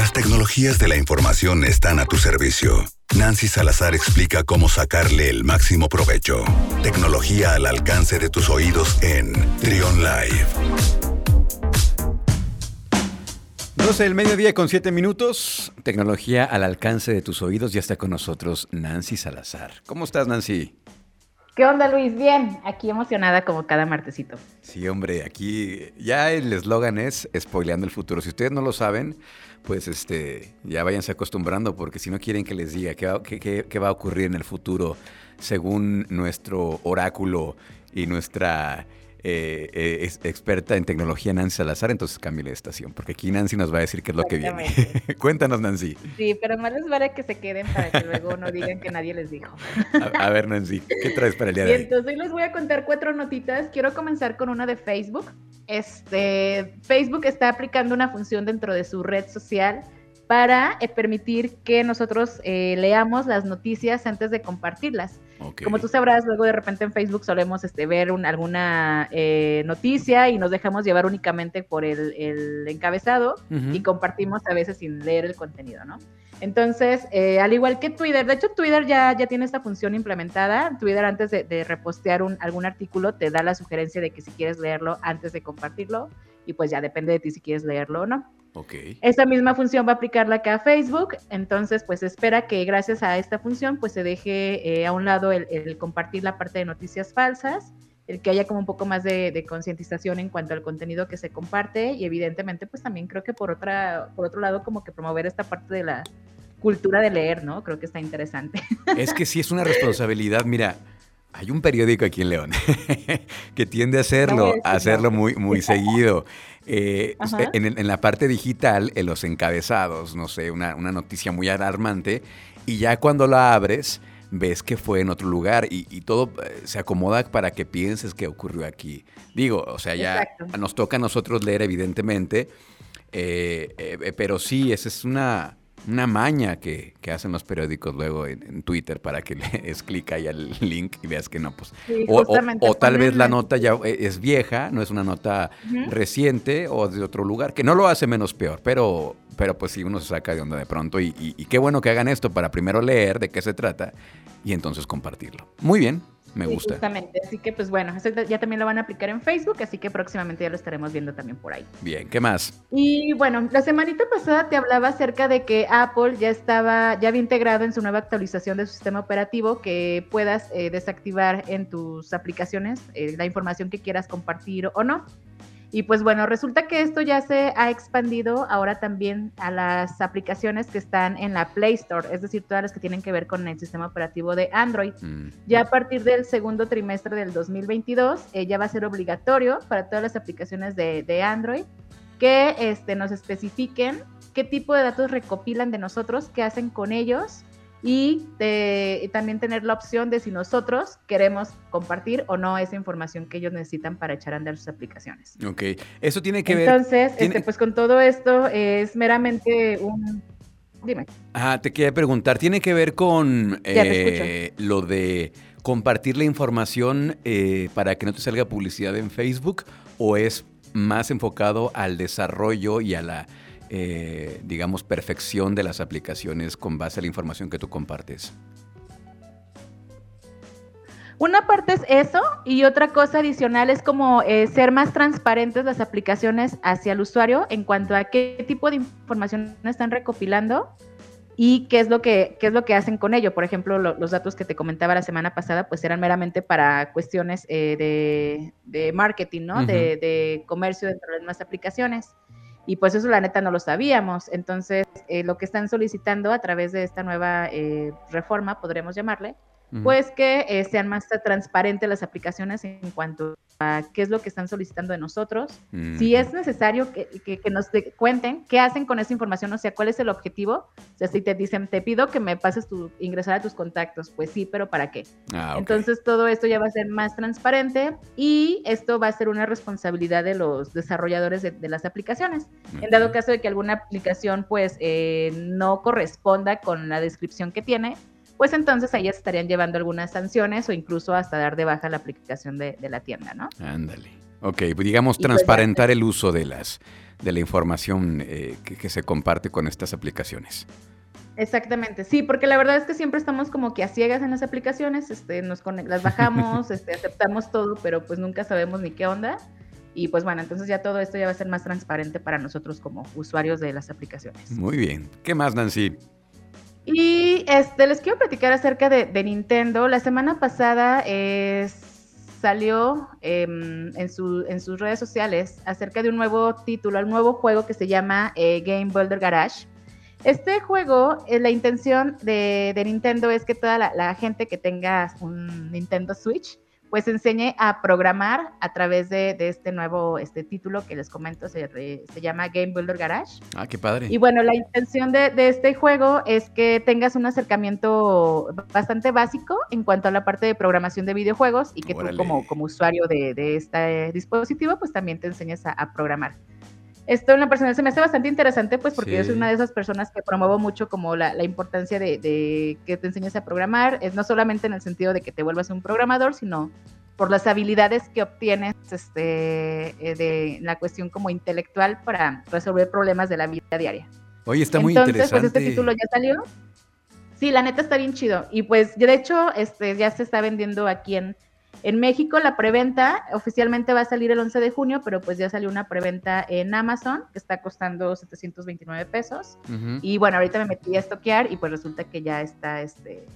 Las tecnologías de la información están a tu servicio. Nancy Salazar explica cómo sacarle el máximo provecho. Tecnología al alcance de tus oídos en Trion Live. 12 del mediodía con 7 minutos. Tecnología al alcance de tus oídos. Ya está con nosotros Nancy Salazar. ¿Cómo estás, Nancy? ¿Qué onda, Luis? Bien, aquí emocionada como cada martesito. Sí, hombre, aquí ya el eslogan es spoileando el futuro. Si ustedes no lo saben, pues este, ya váyanse acostumbrando porque si no quieren que les diga qué va, qué va a ocurrir en el futuro según nuestro oráculo y nuestra eh, eh, es experta en tecnología Nancy Salazar, entonces cambie de estación, porque aquí Nancy nos va a decir qué es lo que viene. Cuéntanos, Nancy. Sí, pero más les vale que se queden para que luego no digan que nadie les dijo. a, ver, Nancy, ¿qué traes para el día de hoy? Entonces hoy les voy a contar cuatro notitas. Quiero comenzar con una de Facebook. Este, Facebook está aplicando una función dentro de su red social para eh, permitir que nosotros leamos las noticias antes de compartirlas. Como tú sabrás, luego de repente en Facebook solemos este, ver alguna eh, noticia y nos dejamos llevar únicamente por el, encabezado y compartimos a veces sin leer el contenido, ¿no? Entonces, eh, al igual que Twitter, de hecho Twitter ya, ya tiene esta función implementada. Twitter antes de, repostear un, algún artículo te da la sugerencia de que si quieres leerlo antes de compartirlo y pues ya depende de ti si quieres leerlo o no. Okay. Esa misma función va a aplicarla acá a Facebook, entonces pues espera que gracias a esta función pues se deje eh, a un lado el, compartir la parte de noticias falsas, el que haya como un poco más de, concientización en cuanto al contenido que se comparte y evidentemente pues también creo que por, otra, por otro lado como que promover esta parte de la cultura de leer, ¿no? Creo que está interesante. Es que sí es una responsabilidad, mira, hay un periódico aquí en León que tiende a hacerlo, a hacerlo muy, muy seguido. Eh, en, la parte digital, en los encabezados, no sé, una, noticia muy alarmante, y ya cuando la abres, ves que fue en otro lugar y, todo eh, se acomoda para que pienses que ocurrió aquí. Digo, o sea, ya nos toca a nosotros leer, evidentemente, eh, pero sí, esa es una una maña que, hacen los periódicos luego en, Twitter para que le des clic ahí al link y veas que no, pues. o, tal vez la nota ya e, es vieja, no es una nota reciente o de otro lugar, que no lo hace menos peor, pero, pero pues sí uno se saca de onda de pronto y, y qué bueno que hagan esto para primero leer de qué se trata y entonces compartirlo. Muy bien. Me gusta. Justamente, así que pues bueno, ya también lo van a aplicar en Facebook, así que próximamente ya lo estaremos viendo también por ahí. Bien, ¿qué más? Y bueno, la semanita pasada te hablaba acerca de que Apple ya estaba, ya había integrado en su nueva actualización de su sistema operativo que puedas eh, desactivar en tus aplicaciones eh, la información que quieras compartir o no. Y pues bueno, resulta que esto ya se ha expandido ahora también a las aplicaciones que están en la Play Store, es decir, todas las que tienen que ver con el sistema operativo de Android. Mm. Ya a partir del segundo trimestre del 2022, eh, ya va a ser obligatorio para todas las aplicaciones de, de Android que este, nos especifiquen qué tipo de datos recopilan de nosotros, qué hacen con ellos y, también tener la opción de si nosotros queremos compartir o no esa información que ellos necesitan para echar a andar sus aplicaciones. Ok, eso tiene que ver... Entonces, este, pues con todo esto es meramente un... Dime. Ah, te quería preguntar, ¿tiene que ver con eh, lo de compartir la información eh, para que no te salga publicidad en Facebook o es más enfocado al desarrollo y a la eh, digamos, perfección de las aplicaciones con base a la información que tú compartes? Una parte es eso y otra cosa adicional es como eh, ser más transparentes las aplicaciones hacia el usuario en cuanto a qué tipo de información están recopilando y qué es lo que, es lo que hacen con ello. Por ejemplo, los datos que te comentaba la semana pasada, pues eran meramente para cuestiones eh, de, marketing, ¿no? de, de, comercio dentro de las aplicaciones. Y pues eso la neta no lo sabíamos. Entonces, eh, lo que están solicitando a través de esta nueva eh, reforma, podremos llamarle, pues que eh, sean más transparentes las aplicaciones en cuanto a qué es lo que están solicitando de nosotros. Si es necesario que, que, nos cuenten qué hacen con esa información, o sea, cuál es el objetivo. O sea, si te dicen, te pido que me pases tu, ingresar a tus contactos, pues sí, pero ¿para qué? Ah, Entonces todo esto ya va a ser más transparente y esto va a ser una responsabilidad de los desarrolladores de, las aplicaciones. En dado caso de que alguna aplicación pues eh, no corresponda con la descripción que tiene, pues entonces ahí estarían llevando algunas sanciones o incluso hasta dar de baja la aplicación de, la tienda, ¿no? Ándale. Ok, pues digamos pues transparentar el uso de las de la información eh, que, se comparte con estas aplicaciones. Exactamente, sí, porque la verdad es que siempre estamos como que a ciegas en las aplicaciones, este, nos las bajamos, este, aceptamos todo, pero pues nunca sabemos ni qué onda. Y pues bueno, entonces ya todo esto ya va a ser más transparente para nosotros como usuarios de las aplicaciones. Muy bien. ¿Qué más, Nancy? Y este, les quiero platicar acerca de, Nintendo. La semana pasada salió em, en, sus redes sociales acerca de un nuevo título, un nuevo juego que se llama eh, Game Builder Garage. Este juego, eh, la intención de, Nintendo es que toda la, gente que tenga un Nintendo Switch pues enseñe a programar a través de, este nuevo este título que les comento, se, se, llama Game Builder Garage. Ah, qué padre. Y bueno, la intención de, este juego es que tengas un acercamiento bastante básico en cuanto a la parte de programación de videojuegos y que tú como, como usuario de, este dispositivo pues también te enseñes a, programar. Esto en la personal se me hace bastante interesante, pues porque yo soy una de esas personas que promuevo mucho como la, la importancia de, de, que te enseñes a programar, es no solamente en el sentido de que te vuelvas un programador, sino por las habilidades que obtienes este, eh, de la cuestión como intelectual para resolver problemas de la vida diaria. Oye, está muy Entonces, interesante. Pues este título ya salió. Sí, la neta está bien chido. Y pues de hecho, este, ya se está vendiendo aquí en, en México la preventa oficialmente va a salir el 11 de junio, pero pues ya salió una preventa en Amazon que está costando 729 pesos. Y bueno, ahorita me metí a estoquear y pues resulta que ya está este,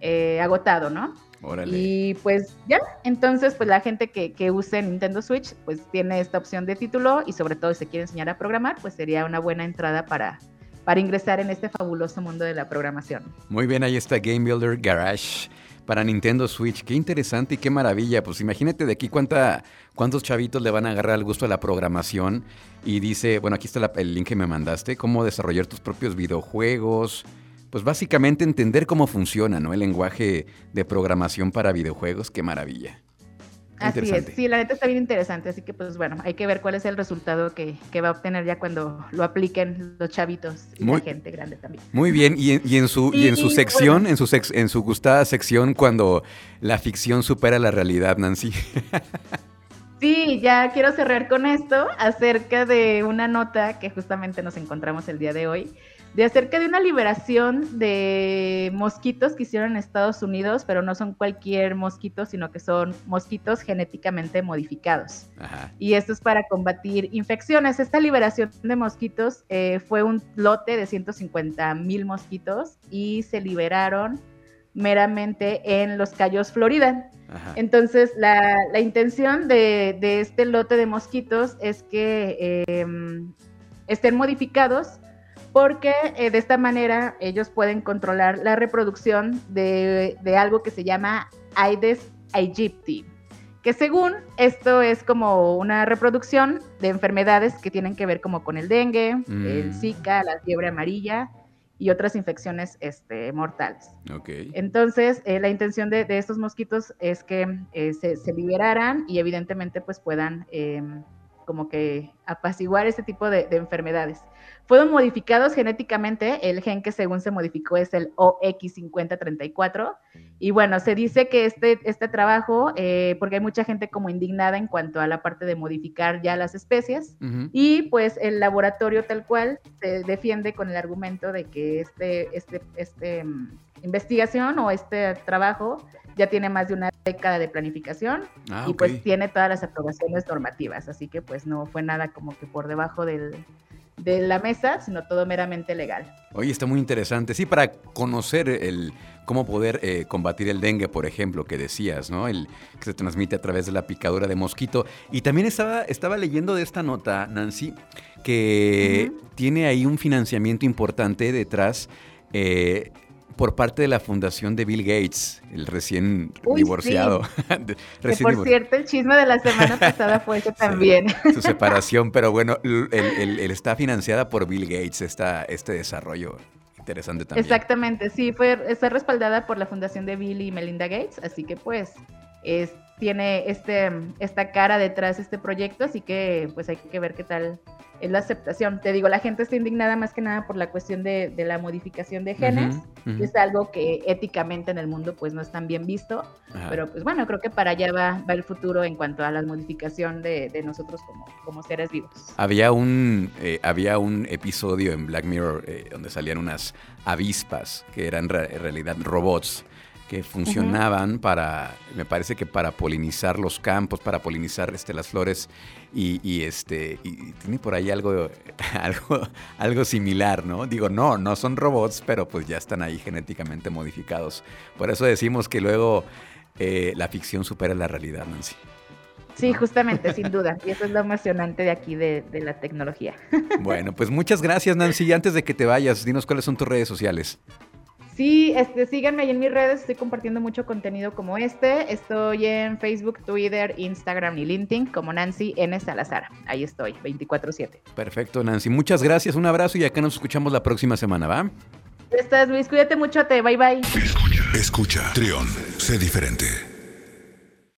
eh, agotado, ¿no? Órale. Y pues ya, entonces pues la gente que, que, use Nintendo Switch pues tiene esta opción de título y sobre todo si se quiere enseñar a programar pues sería una buena entrada para, para ingresar en este fabuloso mundo de la programación. Muy bien, ahí está Game Builder Garage para Nintendo Switch. Qué interesante y qué maravilla. Pues imagínate de aquí cuánta, cuántos chavitos le van a agarrar el gusto a la programación. Y dice, bueno, aquí está el link que me mandaste, cómo desarrollar tus propios videojuegos. Pues básicamente entender cómo funciona, ¿no? El lenguaje de programación para videojuegos. Qué maravilla. Así es, sí, la neta está bien interesante, así que pues bueno, hay que ver cuál es el resultado que, va a obtener ya cuando lo apliquen los chavitos y la gente grande también. Muy bien, y en, y en su, y, en su sección, en, su en su gustada sección, cuando la ficción supera la realidad, Nancy. Sí, ya quiero cerrar con esto acerca de una nota que justamente nos encontramos el día de hoy de acerca de una liberación de mosquitos que hicieron en Estados Unidos, pero no son cualquier mosquito, sino que son mosquitos genéticamente modificados. Y esto es para combatir infecciones. Esta liberación de mosquitos eh, fue un lote de 150 mil mosquitos y se liberaron meramente en Los Cayos, Florida. Entonces, la, intención de, este lote de mosquitos es que em, estén modificados porque eh, de esta manera ellos pueden controlar la reproducción de, algo que se llama Aedes aegypti, que según esto es como una reproducción de enfermedades que tienen que ver como con el dengue, el mm. Zika, la fiebre amarilla y otras infecciones este, mortales. Entonces, eh, la intención de, estos mosquitos es que eh, se, se, liberaran y evidentemente pues puedan em, como que apaciguar este tipo de, enfermedades. Fueron modificados genéticamente, el gen que según se modificó es el OX5034, y bueno, se dice que este, este trabajo, eh, porque hay mucha gente como indignada en cuanto a la parte de modificar ya las especies, y pues el laboratorio tal cual se defiende con el argumento de que este, este, este mm, investigación o este trabajo ya tiene más de una década de planificación ah, y pues tiene todas las aprobaciones normativas, así que pues no fue nada como que por debajo del, de la mesa, sino todo meramente legal. Oye, está muy interesante. Sí, para conocer el cómo poder eh, combatir el dengue, por ejemplo, que decías, ¿no? El que se transmite a través de la picadura de mosquito. Y también estaba, estaba leyendo de esta nota, Nancy, que tiene ahí un financiamiento importante detrás. Eh, por parte de la fundación de Bill Gates, el recién divorciado. por cierto, el chisme de la semana pasada fue ese también. Su separación, pero bueno, él, está financiada por Bill Gates, esta, este desarrollo interesante también. Exactamente, sí, fue, está respaldada por la fundación de Bill y Melinda Gates, así que pues, es, tiene este, esta cara detrás de este proyecto, así que pues hay que ver qué tal es la aceptación. Te digo, la gente está indignada más que nada por la cuestión de, la modificación de genes, es algo que éticamente en el mundo pues no es tan bien visto, pero pues bueno, creo que para allá va, va el futuro en cuanto a la modificación de, nosotros como, como, seres vivos. Había un, eh, había un episodio en Black Mirror eh, donde salían unas avispas que eran en realidad robots que funcionaban para, me parece que para polinizar los campos, para polinizar este, las flores y, este y tiene por ahí algo, algo, algo similar, ¿no? Digo, no, no son robots, pero pues ya están ahí genéticamente modificados. Por eso decimos que luego eh, la ficción supera la realidad, Nancy. Sí, justamente, sin duda. Y eso es lo emocionante de aquí de, de, la tecnología. Bueno, pues muchas gracias, Nancy. Y antes de que te vayas, dinos cuáles son tus redes sociales. Sí, este, síganme ahí en mis redes, estoy compartiendo mucho contenido como este. Estoy en Facebook, Twitter, Instagram y LinkedIn como Nancy N. Salazar. Ahí estoy, 24-7. Perfecto, Nancy. Muchas gracias, un abrazo y acá nos escuchamos la próxima semana, ¿va? Estás, Luis, cuídate mucho, te bye bye. Escucha, escucha, Trión, sé diferente.